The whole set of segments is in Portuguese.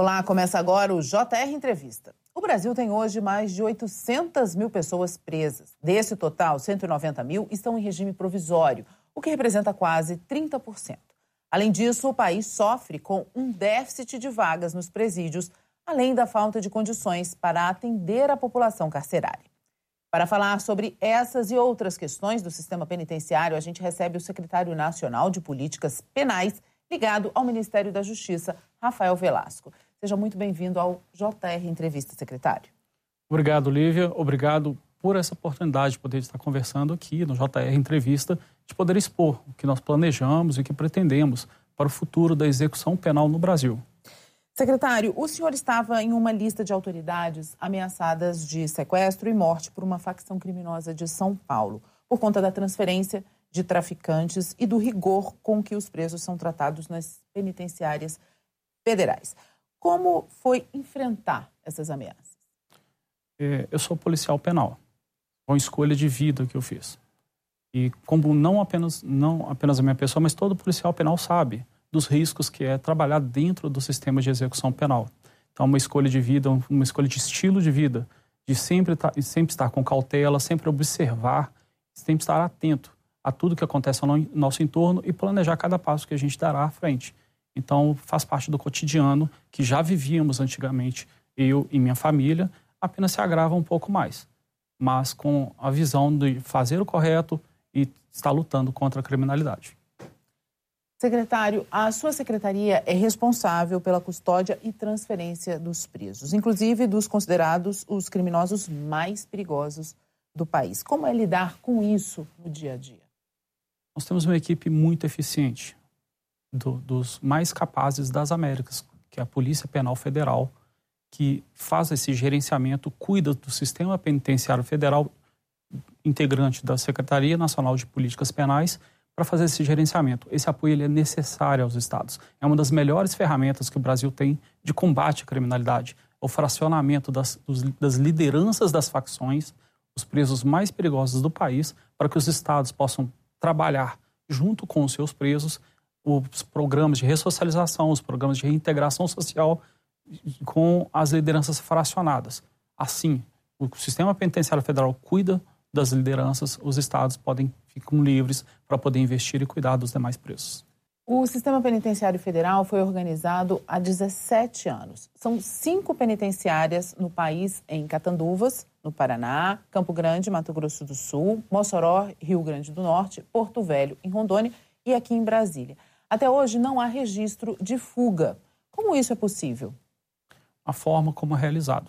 Olá, começa agora o JR Entrevista. O Brasil tem hoje mais de 800 mil pessoas presas. Desse total, 190 mil estão em regime provisório, o que representa quase 30%. Além disso, o país sofre com um déficit de vagas nos presídios, além da falta de condições para atender a população carcerária. Para falar sobre essas e outras questões do sistema penitenciário, a gente recebe o secretário nacional de Políticas Penais, ligado ao Ministério da Justiça, Rafael Velasco. Seja muito bem-vindo ao JR Entrevista, secretário. Obrigado, Lívia. Obrigado por essa oportunidade de poder estar conversando aqui no JR Entrevista, de poder expor o que nós planejamos e o que pretendemos para o futuro da execução penal no Brasil. Secretário, o senhor estava em uma lista de autoridades ameaçadas de sequestro e morte por uma facção criminosa de São Paulo, por conta da transferência de traficantes e do rigor com que os presos são tratados nas penitenciárias federais. Como foi enfrentar essas ameaças? É, eu sou policial penal. Uma escolha de vida que eu fiz. E como não apenas, não apenas a minha pessoa, mas todo policial penal sabe dos riscos que é trabalhar dentro do sistema de execução penal. Então, uma escolha de vida, uma escolha de estilo de vida, de sempre, tá, sempre estar com cautela, sempre observar, sempre estar atento a tudo que acontece no nosso entorno e planejar cada passo que a gente dará à frente. Então, faz parte do cotidiano que já vivíamos antigamente, eu e minha família, apenas se agrava um pouco mais, mas com a visão de fazer o correto e estar lutando contra a criminalidade. Secretário, a sua secretaria é responsável pela custódia e transferência dos presos, inclusive dos considerados os criminosos mais perigosos do país. Como é lidar com isso no dia a dia? Nós temos uma equipe muito eficiente, do, dos mais capazes das Américas, que é a Polícia Penal Federal, que faz esse gerenciamento, cuida do sistema penitenciário federal, integrante da Secretaria Nacional de Políticas Penais, para fazer esse gerenciamento. Esse apoio ele é necessário aos estados. É uma das melhores ferramentas que o Brasil tem de combate à criminalidade. O fracionamento das, dos, das lideranças das facções, os presos mais perigosos do país, para que os estados possam trabalhar junto com os seus presos os programas de ressocialização, os programas de reintegração social com as lideranças fracionadas. Assim, o sistema penitenciário federal cuida das lideranças, os estados podem ficam livres para poder investir e cuidar dos demais presos. O sistema penitenciário federal foi organizado há 17 anos. São cinco penitenciárias no país, em Catanduvas, no Paraná, Campo Grande, Mato Grosso do Sul, Mossoró, Rio Grande do Norte, Porto Velho, em Rondônia e aqui em Brasília. Até hoje não há registro de fuga. Como isso é possível? A forma como é realizado.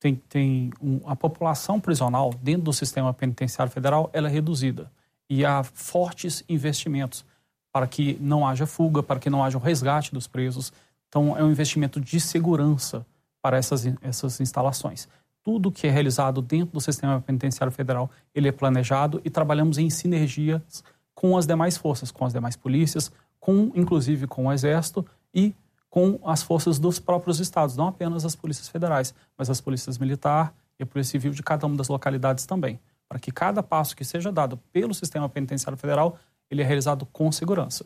Tem, tem um, a população prisional dentro do sistema penitenciário federal ela é reduzida e há fortes investimentos para que não haja fuga, para que não haja o resgate dos presos. Então, é um investimento de segurança para essas, essas instalações. Tudo que é realizado dentro do sistema penitenciário federal, ele é planejado e trabalhamos em sinergias com as demais forças, com as demais polícias, com inclusive com o Exército e com as forças dos próprios estados, não apenas as polícias federais, mas as polícias militar e a polícia civil de cada uma das localidades também, para que cada passo que seja dado pelo sistema penitenciário federal ele é realizado com segurança.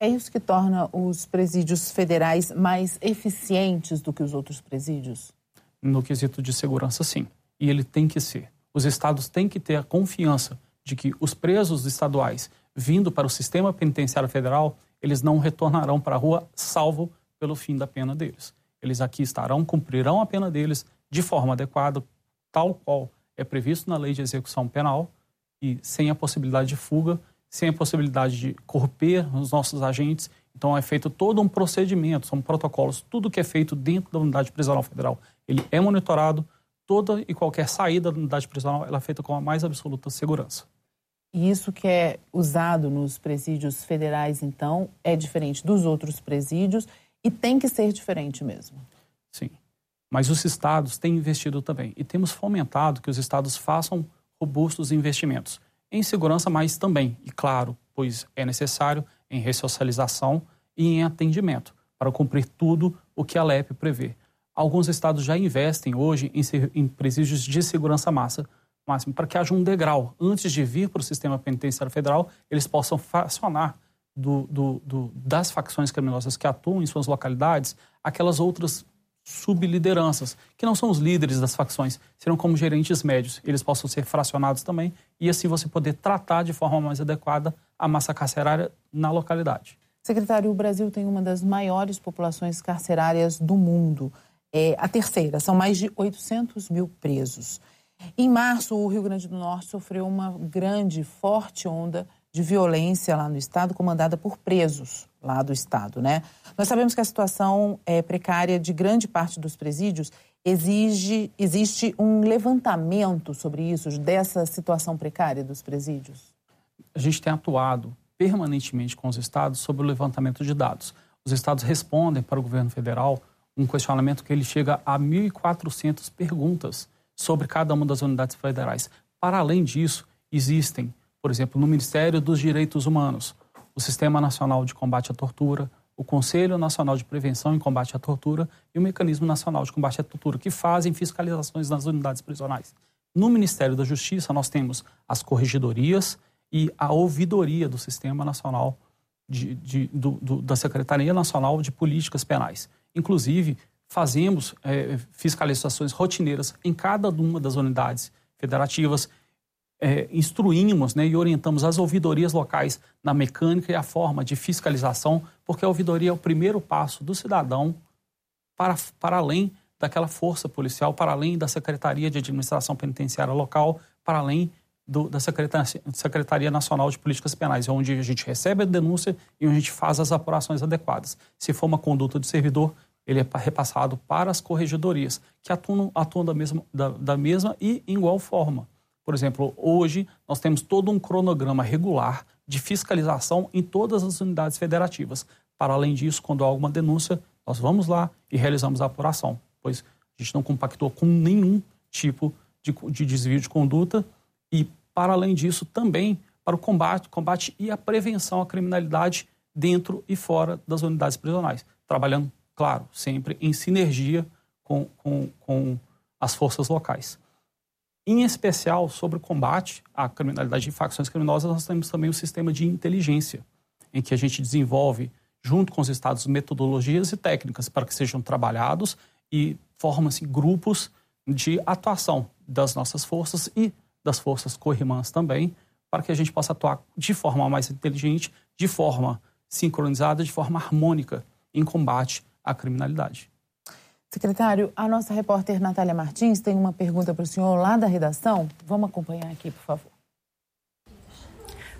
É isso que torna os presídios federais mais eficientes do que os outros presídios? No quesito de segurança, sim. E ele tem que ser. Os estados têm que ter a confiança de que os presos estaduais vindo para o sistema penitenciário federal, eles não retornarão para a rua salvo pelo fim da pena deles. Eles aqui estarão, cumprirão a pena deles de forma adequada, tal qual é previsto na lei de execução penal e sem a possibilidade de fuga, sem a possibilidade de corromper os nossos agentes. Então é feito todo um procedimento, são protocolos, tudo que é feito dentro da unidade prisional federal, ele é monitorado, toda e qualquer saída da unidade prisional ela é feita com a mais absoluta segurança. E isso que é usado nos presídios federais, então, é diferente dos outros presídios e tem que ser diferente mesmo. Sim. Mas os estados têm investido também e temos fomentado que os estados façam robustos investimentos em segurança, mas também, e claro, pois é necessário, em ressocialização e em atendimento para cumprir tudo o que a LEP prevê. Alguns estados já investem hoje em, em presídios de segurança massa, máximo, para que haja um degrau. Antes de vir para o sistema penitenciário federal, eles possam fracionar do, do, do, das facções criminosas que atuam em suas localidades aquelas outras sublideranças, que não são os líderes das facções, serão como gerentes médios. Eles possam ser fracionados também e assim você poder tratar de forma mais adequada a massa carcerária na localidade. Secretário, o Brasil tem uma das maiores populações carcerárias do mundo. É a terceira, são mais de 800 mil presos. Em março, o Rio Grande do Norte sofreu uma grande, forte onda de violência lá no estado, comandada por presos lá do estado, né? Nós sabemos que a situação é precária de grande parte dos presídios. Exige, existe um levantamento sobre isso, dessa situação precária dos presídios? A gente tem atuado permanentemente com os estados sobre o levantamento de dados. Os estados respondem para o governo federal um questionamento que ele chega a 1.400 perguntas sobre cada uma das unidades federais. Para além disso, existem, por exemplo, no Ministério dos Direitos Humanos, o Sistema Nacional de Combate à Tortura, o Conselho Nacional de Prevenção e Combate à Tortura e o Mecanismo Nacional de Combate à Tortura, que fazem fiscalizações nas unidades prisionais. No Ministério da Justiça, nós temos as corregedorias e a ouvidoria do Sistema Nacional de, de, do, do, da Secretaria Nacional de Políticas Penais. Inclusive, fazemos é, fiscalizações rotineiras em cada uma das unidades federativas, é, instruímos né, e orientamos as ouvidorias locais na mecânica e a forma de fiscalização, porque a ouvidoria é o primeiro passo do cidadão para, para além daquela força policial, para além da Secretaria de Administração Penitenciária Local, para além do, da Secretaria, Secretaria Nacional de Políticas Penais, onde a gente recebe a denúncia e onde a gente faz as apurações adequadas. Se for uma conduta de servidor, ele é repassado para as corregedorias, que atuam, atuam da, mesma, da, da mesma e em igual forma. Por exemplo, hoje nós temos todo um cronograma regular de fiscalização em todas as unidades federativas. Para além disso, quando há alguma denúncia, nós vamos lá e realizamos a apuração, pois a gente não compactou com nenhum tipo de, de desvio de conduta e, para além disso, também para o combate, combate e a prevenção à criminalidade dentro e fora das unidades prisionais, trabalhando claro, sempre em sinergia com, com, com as forças locais. Em especial, sobre o combate à criminalidade de facções criminosas, nós temos também o sistema de inteligência, em que a gente desenvolve, junto com os estados, metodologias e técnicas para que sejam trabalhados e formam-se grupos de atuação das nossas forças e das forças co-irmãs também, para que a gente possa atuar de forma mais inteligente, de forma sincronizada, de forma harmônica em combate a criminalidade. Secretário, a nossa repórter Natália Martins tem uma pergunta para o senhor lá da redação. Vamos acompanhar aqui, por favor.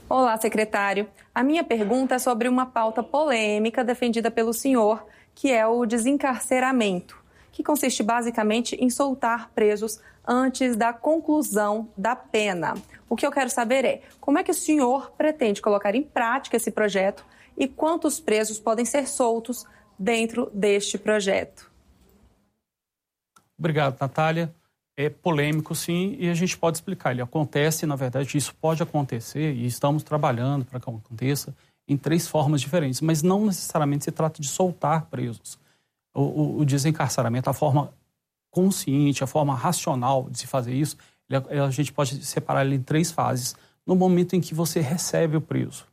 Olá, secretário. A minha pergunta é sobre uma pauta polêmica defendida pelo senhor, que é o desencarceramento, que consiste basicamente em soltar presos antes da conclusão da pena. O que eu quero saber é como é que o senhor pretende colocar em prática esse projeto e quantos presos podem ser soltos dentro deste projeto. Obrigado, Natália. É polêmico, sim, e a gente pode explicar. Ele acontece, na verdade, isso pode acontecer, e estamos trabalhando para que aconteça, em três formas diferentes, mas não necessariamente se trata de soltar presos. O, o, o desencarceramento, a forma consciente, a forma racional de se fazer isso, ele, a gente pode separar ele em três fases. No momento em que você recebe o preso,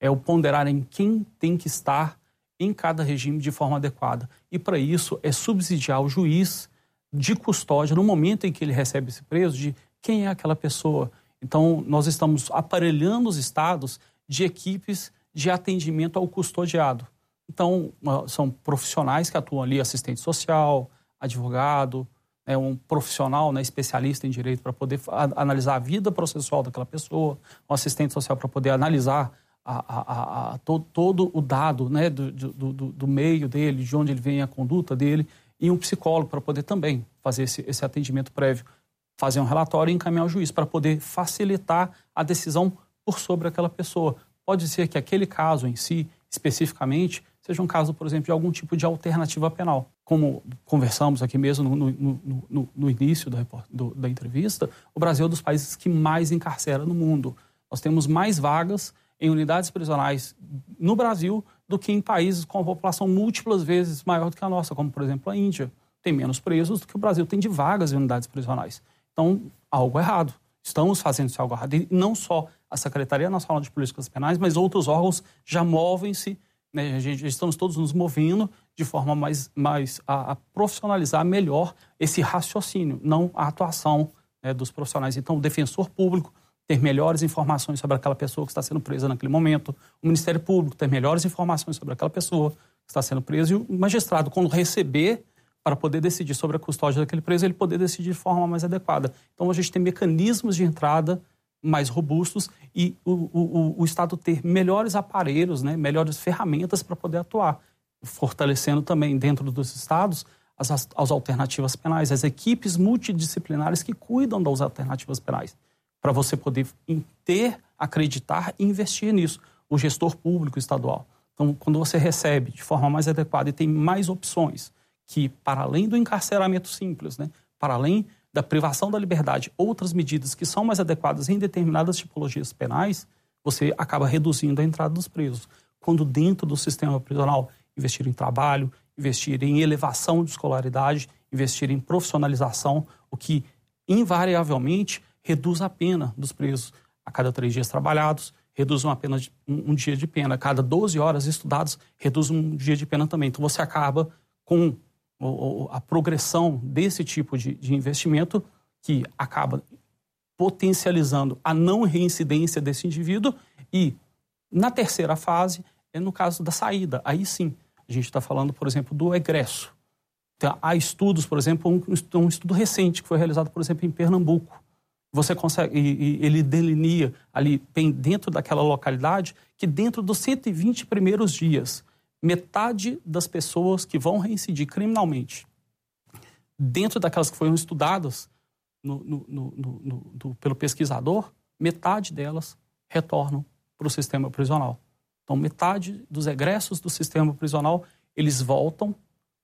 é o ponderar em quem tem que estar em cada regime de forma adequada. E para isso é subsidiar o juiz de custódia no momento em que ele recebe esse preso de quem é aquela pessoa. Então, nós estamos aparelhando os estados de equipes de atendimento ao custodiado. Então, são profissionais que atuam ali, assistente social, advogado, é um profissional, né, especialista em direito para poder analisar a vida processual daquela pessoa, um assistente social para poder analisar a, a, a, todo, todo, o dado né, do, do, do, meio dele, de onde ele vem a conduta dele, e um psicólogo para poder também fazer esse, esse atendimento prévio, fazer um relatório e encaminhar ao juiz para poder facilitar a decisão por sobre aquela pessoa. Pode ser que aquele caso em si, especificamente, seja um caso, por exemplo, de algum tipo de alternativa penal. Como conversamos aqui mesmo no, no, no, no início da, do, da entrevista, o Brasil é um dos países que mais encarcera no mundo. Nós temos mais vagas em unidades prisionais no Brasil do que em países com a população múltiplas vezes maior do que a nossa, como por exemplo a Índia. Tem menos presos do que o Brasil tem de vagas em unidades prisionais. Então, algo errado. estamos fazendo esse algo E não só a Secretaria Nacional de Políticas Penais, mas outros órgãos já movem-se, né? estamos todos nos movendo de forma mais, mais a, a profissionalizar melhor esse raciocínio, não a atuação né, dos profissionais. Então, o defensor público ter melhores informações sobre aquela pessoa que está sendo presa naquele momento, o Ministério Público ter melhores informações sobre aquela pessoa que está sendo presa e o magistrado, quando receber para poder decidir sobre a custódia daquele preso, ele poder decidir de forma mais adequada. Então, a gente tem mecanismos de entrada mais robustos e o, o, o Estado ter melhores aparelhos, né, melhores ferramentas para poder atuar, fortalecendo também dentro dos estados as, as alternativas penais, as equipes multidisciplinares que cuidam das alternativas penais, para você poder ter, acreditar e investir nisso, o gestor público estadual. Então, quando você recebe de forma mais adequada e tem mais opções, que, para além do encarceramento simples, né, para além da privação da liberdade, outras medidas que são mais adequadas em determinadas tipologias penais, você acaba reduzindo a entrada dos presos. Quando dentro do sistema prisional investir em trabalho, investir em elevação de escolaridade, investir em profissionalização, o que invariavelmente reduz a pena dos presos a cada três dias trabalhados, reduz uma pena de, um, um dia de pena. A cada 12 horas estudados, reduz um dia de pena também. Então você acaba com a progressão desse tipo de, de investimento que acaba potencializando a não reincidência desse indivíduo e na terceira fase é no caso da saída. Aí sim, a gente está falando, por exemplo, do egresso. Então, há estudos, por exemplo, um, um, estudo recente que foi realizado, por exemplo, em Pernambuco. Você consegue, e, e ele delinea ali, dentro daquela localidade, que dentro dos 120 primeiros dias metade das pessoas que vão reincidir criminalmente, dentro daquelas que foram estudadas no, no, no, pelo pesquisador, metade delas retornam para o sistema prisional. Então, metade dos egressos do sistema prisional, eles voltam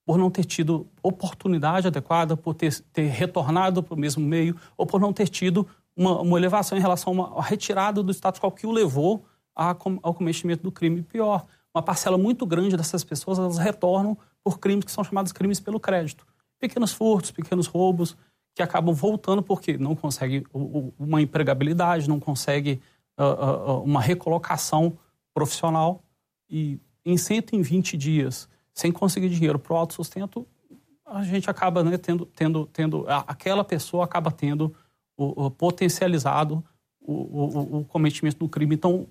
por não ter tido oportunidade adequada, por ter, ter retornado para o mesmo meio, ou por não ter tido uma, uma elevação em relação a uma retirada do status quo que o levou a, ao cometimento do crime. Pior, uma parcela muito grande dessas pessoas elas retornam por crimes que são chamados crimes pelo crédito. Pequenos furtos, pequenos roubos, que acabam voltando porque não consegue uma empregabilidade, não consegue uh, uh, uma recolocação profissional e em 120 dias, sem conseguir dinheiro para o autossustento, a gente acaba né, tendo, tendo, tendo, aquela pessoa acaba tendo o, o potencializado o, o, o, cometimento do crime. Então,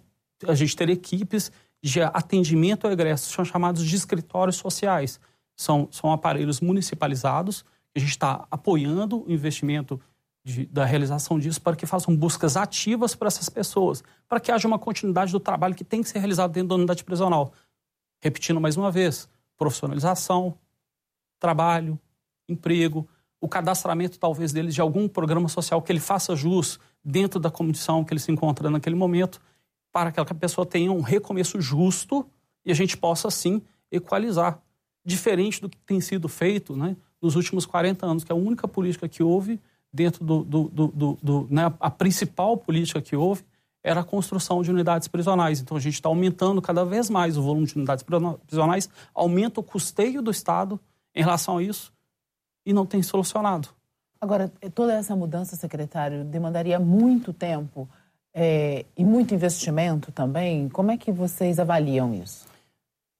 a gente ter equipes de atendimento ao egresso são chamados de escritórios sociais. São, são aparelhos municipalizados. A gente está apoiando o investimento de, da realização disso para que façam buscas ativas para essas pessoas, para que haja uma continuidade do trabalho que tem que ser realizado dentro da unidade prisional. Repetindo mais uma vez, profissionalização, trabalho, emprego, o cadastramento talvez deles de algum programa social que ele faça jus dentro da condição que ele se encontra naquele momento para que aquela pessoa tenha um recomeço justo e a gente possa, sim, equalizar. Diferente do que tem sido feito né, nos últimos 40 anos, que é a única política que houve dentro do. do, do, do, né, a principal política que houve era a construção de unidades prisionais. Então a gente está aumentando cada vez mais o volume de unidades prisionais, aumenta o custeio do Estado em relação a isso e não tem solucionado. Agora, toda essa mudança, secretário, demandaria muito tempo é, e muito investimento também. Como é que vocês avaliam isso?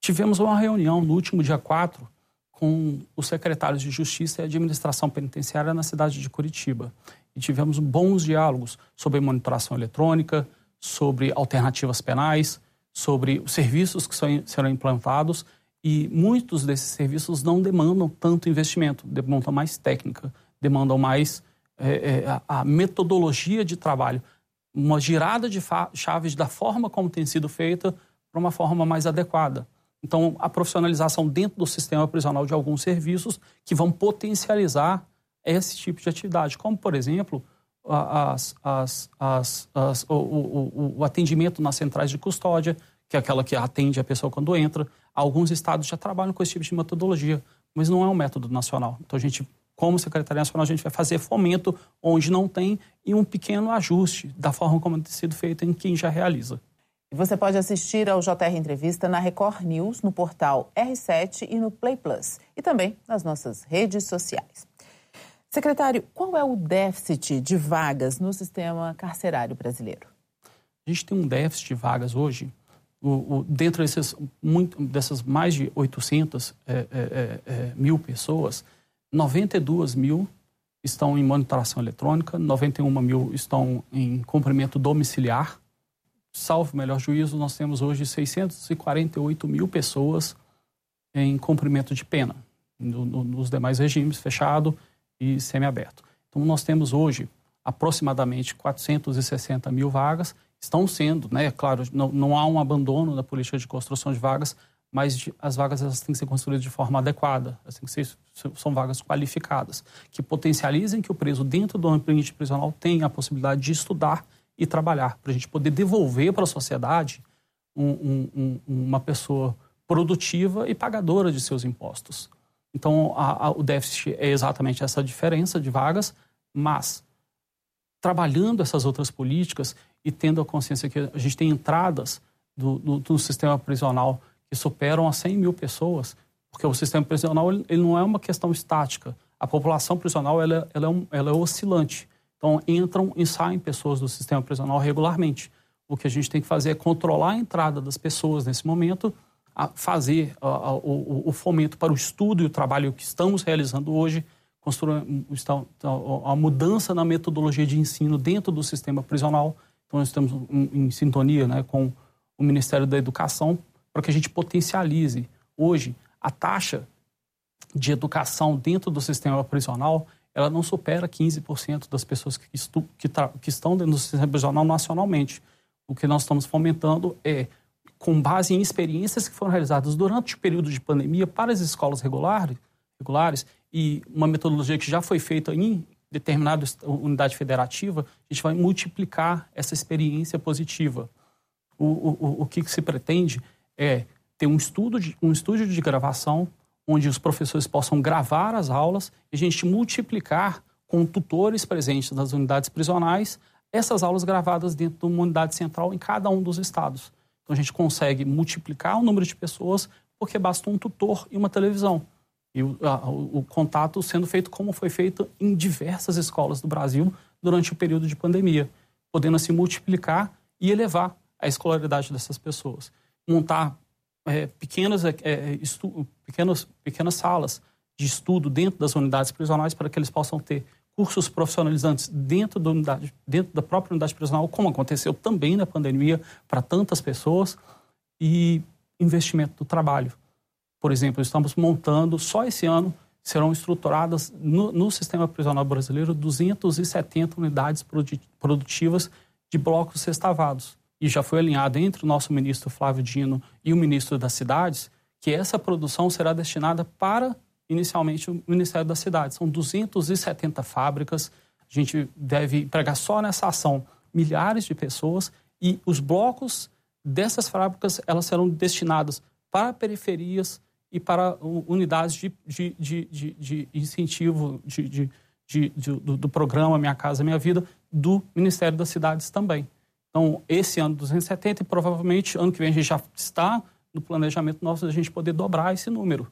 Tivemos uma reunião no último dia 4 com os secretários de Justiça e Administração Penitenciária na cidade de Curitiba. E tivemos bons diálogos sobre monitoração eletrônica, sobre alternativas penais, sobre os serviços que serão implantados. E muitos desses serviços não demandam tanto investimento, demandam mais técnica, demandam mais é, é, a metodologia de trabalho uma girada de chaves da forma como tem sido feita para uma forma mais adequada. Então, a profissionalização dentro do sistema prisional de alguns serviços que vão potencializar esse tipo de atividade, como, por exemplo, as, as, as, o, o, o, atendimento nas centrais de custódia, que é aquela que atende a pessoa quando entra. Alguns estados já trabalham com esse tipo de metodologia, mas não é um método nacional. Então, a gente como Secretaria Nacional, a gente vai fazer fomento onde não tem e um pequeno ajuste da forma como tem sido feito em quem já realiza. E você pode assistir ao JR Entrevista na Record News, no portal R7 e no Play Plus. E também nas nossas redes sociais. Secretário, qual é o déficit de vagas no sistema carcerário brasileiro? A gente tem um déficit de vagas hoje, o, o, dentro desses, muito, dessas mais de 800 é, é, é, é, mil pessoas, 92 mil estão em monitoração eletrônica, 91 mil estão em cumprimento domiciliar. Salvo melhor juízo, nós temos hoje 648 mil pessoas em cumprimento de pena, no, no, nos demais regimes, fechado e semiaberto. Então, nós temos hoje aproximadamente 460 mil vagas, estão sendo, né, claro, não, não há um abandono da política de construção de vagas, mas de, as vagas elas têm que ser construídas de forma adequada, assim, que ser, são vagas qualificadas, que potencializem que o preso dentro do ambiente prisional tenha a possibilidade de estudar e trabalhar, para a gente poder devolver para a sociedade um, um, um, uma pessoa produtiva e pagadora de seus impostos. Então, a, a, o déficit é exatamente essa diferença de vagas, mas trabalhando essas outras políticas e tendo a consciência que a gente tem entradas do, do, do sistema prisional que superam a 100 mil pessoas, porque o sistema prisional ele, não é uma questão estática. A população prisional ela, ela, é, um, ela é oscilante. Então, entram e saem pessoas do sistema prisional regularmente. O que a gente tem que fazer é controlar a entrada das pessoas nesse momento, fazer a, a, o, o, fomento para o estudo e o trabalho que estamos realizando hoje, a, a mudança na metodologia de ensino dentro do sistema prisional. Então, nós estamos em, sintonia né, com o Ministério da Educação para que a gente potencialize. Hoje, a taxa de educação dentro do sistema prisional ela não supera 15% das pessoas que, que, que estão dentro do sistema prisional nacionalmente. O que nós estamos fomentando é, com base em experiências que foram realizadas durante o período de pandemia para as escolas regulares, regulares e uma metodologia que já foi feita em determinada unidade federativa, a gente vai multiplicar essa experiência positiva. O, o, o que, que se pretende é ter um, estudo de, um estúdio de gravação onde os professores possam gravar as aulas e a gente multiplicar com tutores presentes nas unidades prisionais essas aulas gravadas dentro de uma unidade central em cada um dos estados. Então a gente consegue multiplicar o número de pessoas porque basta um tutor e uma televisão. E o, a, o, contato sendo feito como foi feito em diversas escolas do Brasil durante o período de pandemia, podendo assim multiplicar e elevar a escolaridade dessas pessoas montar é, pequenas, é, é, estu, pequenas, pequenas salas de estudo dentro das unidades prisionais para que eles possam ter cursos profissionalizantes dentro da, unidade, dentro da própria unidade prisional, como aconteceu também na pandemia para tantas pessoas, e investimento do trabalho. Por exemplo, estamos montando, só esse ano, serão estruturadas no, no sistema prisional brasileiro 270 unidades produtivas de blocos sextavados e já foi alinhado entre o nosso ministro Flávio Dino e o ministro das Cidades, que essa produção será destinada para, inicialmente, o Ministério das Cidades. São 270 fábricas, a gente deve empregar só nessa ação milhares de pessoas e os blocos dessas fábricas elas serão destinadas para periferias e para unidades de, de, de, de incentivo de, do, do programa Minha Casa Minha Vida do Ministério das Cidades também. Então, esse ano 270 e provavelmente ano que vem a gente já está no planejamento nosso a gente poder dobrar esse número.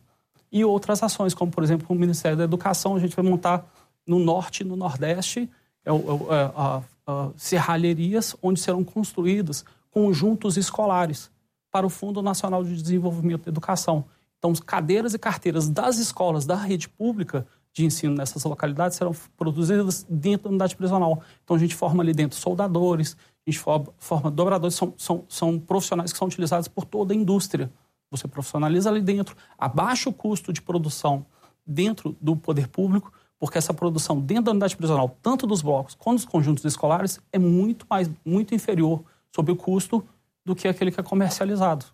E outras ações, como por exemplo o Ministério da Educação, a gente vai montar no norte e no nordeste é, é, é, serralherias onde serão construídos conjuntos escolares para o Fundo Nacional de Desenvolvimento da Educação. Então, cadeiras e carteiras das escolas da rede pública de ensino nessas localidades serão produzidas dentro da unidade prisional. Então, a gente forma ali dentro soldadores, a gente forma dobradores, são, são, são profissionais que são utilizados por toda a indústria. Você profissionaliza ali dentro, abaixa o custo de produção dentro do poder público, porque essa produção dentro da unidade prisional, tanto dos blocos quanto dos conjuntos escolares, é muito mais muito inferior sobre o custo do que aquele que é comercializado.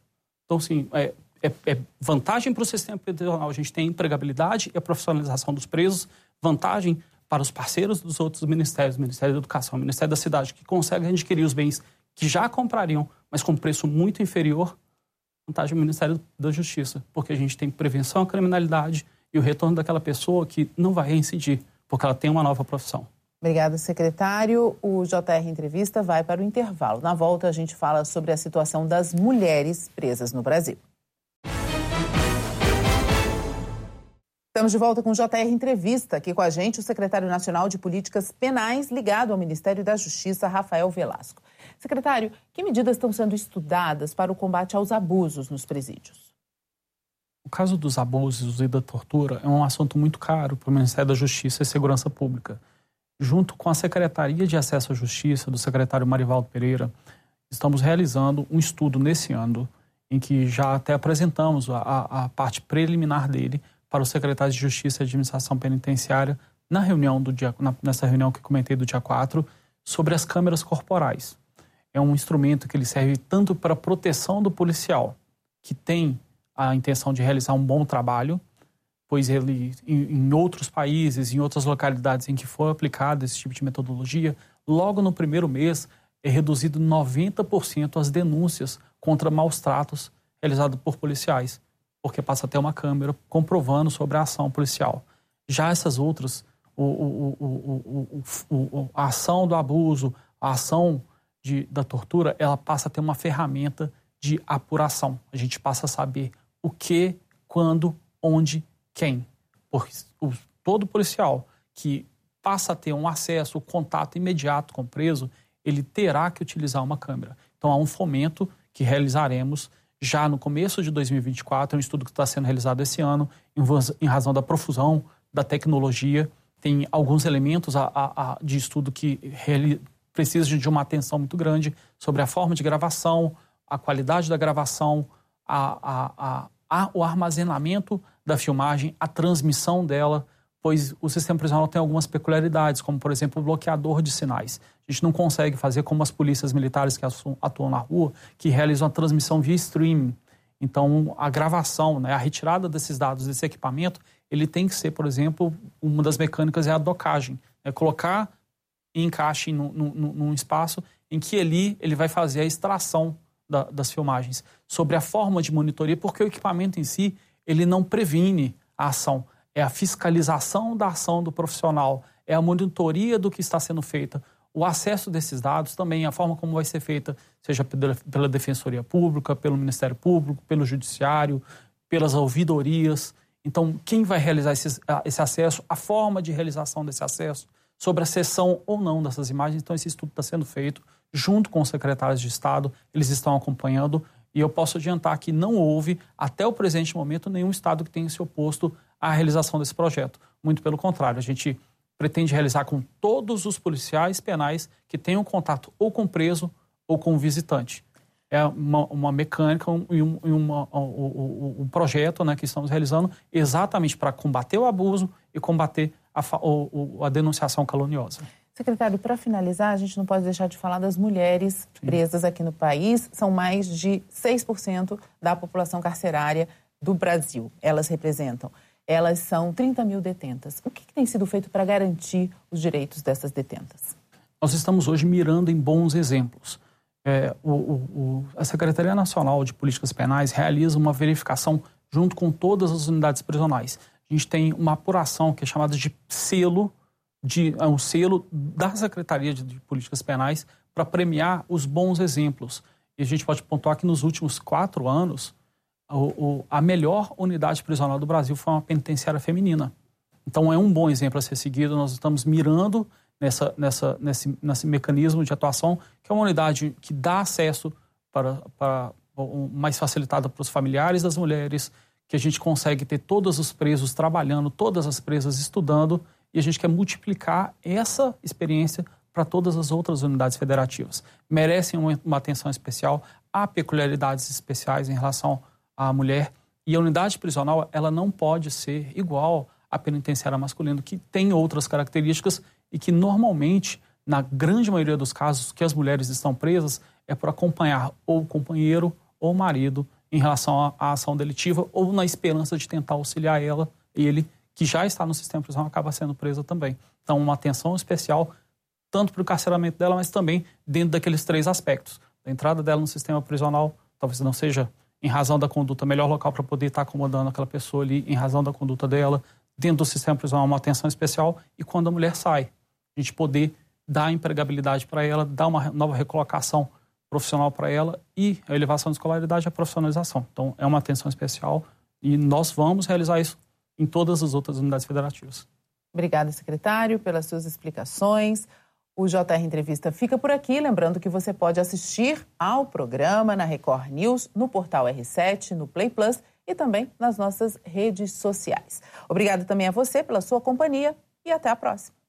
Então, assim, é, é, é vantagem para o sistema prisional. A gente tem a empregabilidade e a profissionalização dos presos, vantagem para os parceiros dos outros ministérios, Ministério da Educação, Ministério da Cidade, que conseguem adquirir os bens que já comprariam, mas com preço muito inferior, vantagem do Ministério da Justiça, porque a gente tem prevenção à criminalidade e o retorno daquela pessoa que não vai reincidir, porque ela tem uma nova profissão. Obrigada, secretário. O JR Entrevista vai para o intervalo. Na volta, a gente fala sobre a situação das mulheres presas no Brasil. Estamos de volta com o JR Entrevista. Aqui com a gente o secretário nacional de Políticas Penais ligado ao Ministério da Justiça, Rafael Velasco. Secretário, que medidas estão sendo estudadas para o combate aos abusos nos presídios? O caso dos abusos e da tortura é um assunto muito caro para o Ministério da Justiça e Segurança Pública. Junto com a Secretaria de Acesso à Justiça, do secretário Marivaldo Pereira, estamos realizando um estudo nesse ano, em que já até apresentamos a, a parte preliminar dele, para os secretários de Justiça e Administração Penitenciária na reunião do dia, na, nessa reunião que comentei do dia 4 sobre as câmeras corporais. É um instrumento que ele serve tanto para a proteção do policial, que tem a intenção de realizar um bom trabalho, pois ele, em, outros países, em outras localidades em que for aplicado esse tipo de metodologia, logo no primeiro mês é reduzido 90% as denúncias contra maus tratos realizados por policiais porque passa a ter uma câmera comprovando sobre a ação policial. Já essas outras, o, o, o, a ação do abuso, a ação de, da tortura, ela passa a ter uma ferramenta de apuração. A gente passa a saber o que, quando, onde, quem. Porque o, todo policial que passa a ter um acesso, um contato imediato com o preso, ele terá que utilizar uma câmera. Então há um fomento que realizaremos já no começo de 2024, é um estudo que está sendo realizado esse ano, em razão da profusão da tecnologia. Tem alguns elementos a, a, a, de estudo que precisam de uma atenção muito grande sobre a forma de gravação, a qualidade da gravação, a, o armazenamento da filmagem, a transmissão dela, pois o sistema prisional tem algumas peculiaridades, como, por exemplo, o bloqueador de sinais. A gente não consegue fazer como as polícias militares que atuam na rua, que realizam a transmissão via streaming. Então, a gravação, né, a retirada desses dados, desse equipamento, ele tem que ser, por exemplo, uma das mecânicas é a docagem. É colocar em encaixe num, num, num espaço em que ali ele vai fazer a extração da, das filmagens. Sobre a forma de monitoria, porque o equipamento em si, ele não previne a ação. É a fiscalização da ação do profissional, é a monitoria do que está sendo feita o acesso desses dados também, a forma como vai ser feita, seja pela Defensoria Pública, pelo Ministério Público, pelo Judiciário, pelas ouvidorias. Então, quem vai realizar esse, esse acesso, a forma de realização desse acesso, sobre a cessão ou não dessas imagens. Então, esse estudo está sendo feito junto com os secretários de Estado, eles estão acompanhando e eu posso adiantar que não houve, até o presente momento, nenhum Estado que tenha se oposto à realização desse projeto. Muito pelo contrário, a gente pretende realizar com todos os policiais penais que tenham contato ou com preso ou com visitante. É uma, uma mecânica e um, um, um, um, projeto né, que estamos realizando exatamente para combater o abuso e combater a, a denunciação caluniosa. Secretário, para finalizar, a gente não pode deixar de falar das mulheres presas aqui no país. São mais de 6% da população carcerária do Brasil. Elas representam elas são 30 mil detentas. O que, que tem sido feito para garantir os direitos dessas detentas? Nós estamos hoje mirando em bons exemplos. É, o, o, a Secretaria Nacional de Políticas Penais realiza uma verificação junto com todas as unidades prisionais. A gente tem uma apuração que é chamada de selo, de, é um selo da Secretaria de, Políticas Penais para premiar os bons exemplos. E a gente pode pontuar que nos últimos quatro anos, o, o, a melhor unidade prisional do Brasil foi uma penitenciária feminina. Então é um bom exemplo a ser seguido. Nós estamos mirando nessa, nessa, nesse, nesse mecanismo de atuação, que é uma unidade que dá acesso para, para mais facilitada para os familiares das mulheres, que a gente consegue ter todos os presos trabalhando, todas as presas estudando, e a gente quer multiplicar essa experiência para todas as outras unidades federativas. Merecem uma, atenção especial, há peculiaridades especiais em relação a mulher. E a unidade prisional, ela não pode ser igual à penitenciária masculina, que tem outras características e que normalmente, na grande maioria dos casos que as mulheres estão presas, é por acompanhar ou o companheiro ou o marido em relação à ação delitiva ou na esperança de tentar auxiliar ela, ele que já está no sistema prisional acaba sendo preso também. Então, uma atenção especial tanto para o carceramento dela, mas também dentro daqueles três aspectos. A entrada dela no sistema prisional talvez não seja em razão da conduta, melhor local para poder estar acomodando aquela pessoa ali, em razão da conduta dela, dentro do sistema prisional, uma atenção especial, e quando a mulher sai, a gente poder dar empregabilidade para ela, dar uma nova recolocação profissional para ela e a elevação de escolaridade e a profissionalização. Então, é uma atenção especial e nós vamos realizar isso em todas as outras unidades federativas. Obrigada, secretário, pelas suas explicações. O JR Entrevista fica por aqui. Lembrando que você pode assistir ao programa na Record News, no portal R7, no Play Plus e também nas nossas redes sociais. Obrigada também a você pela sua companhia e até a próxima.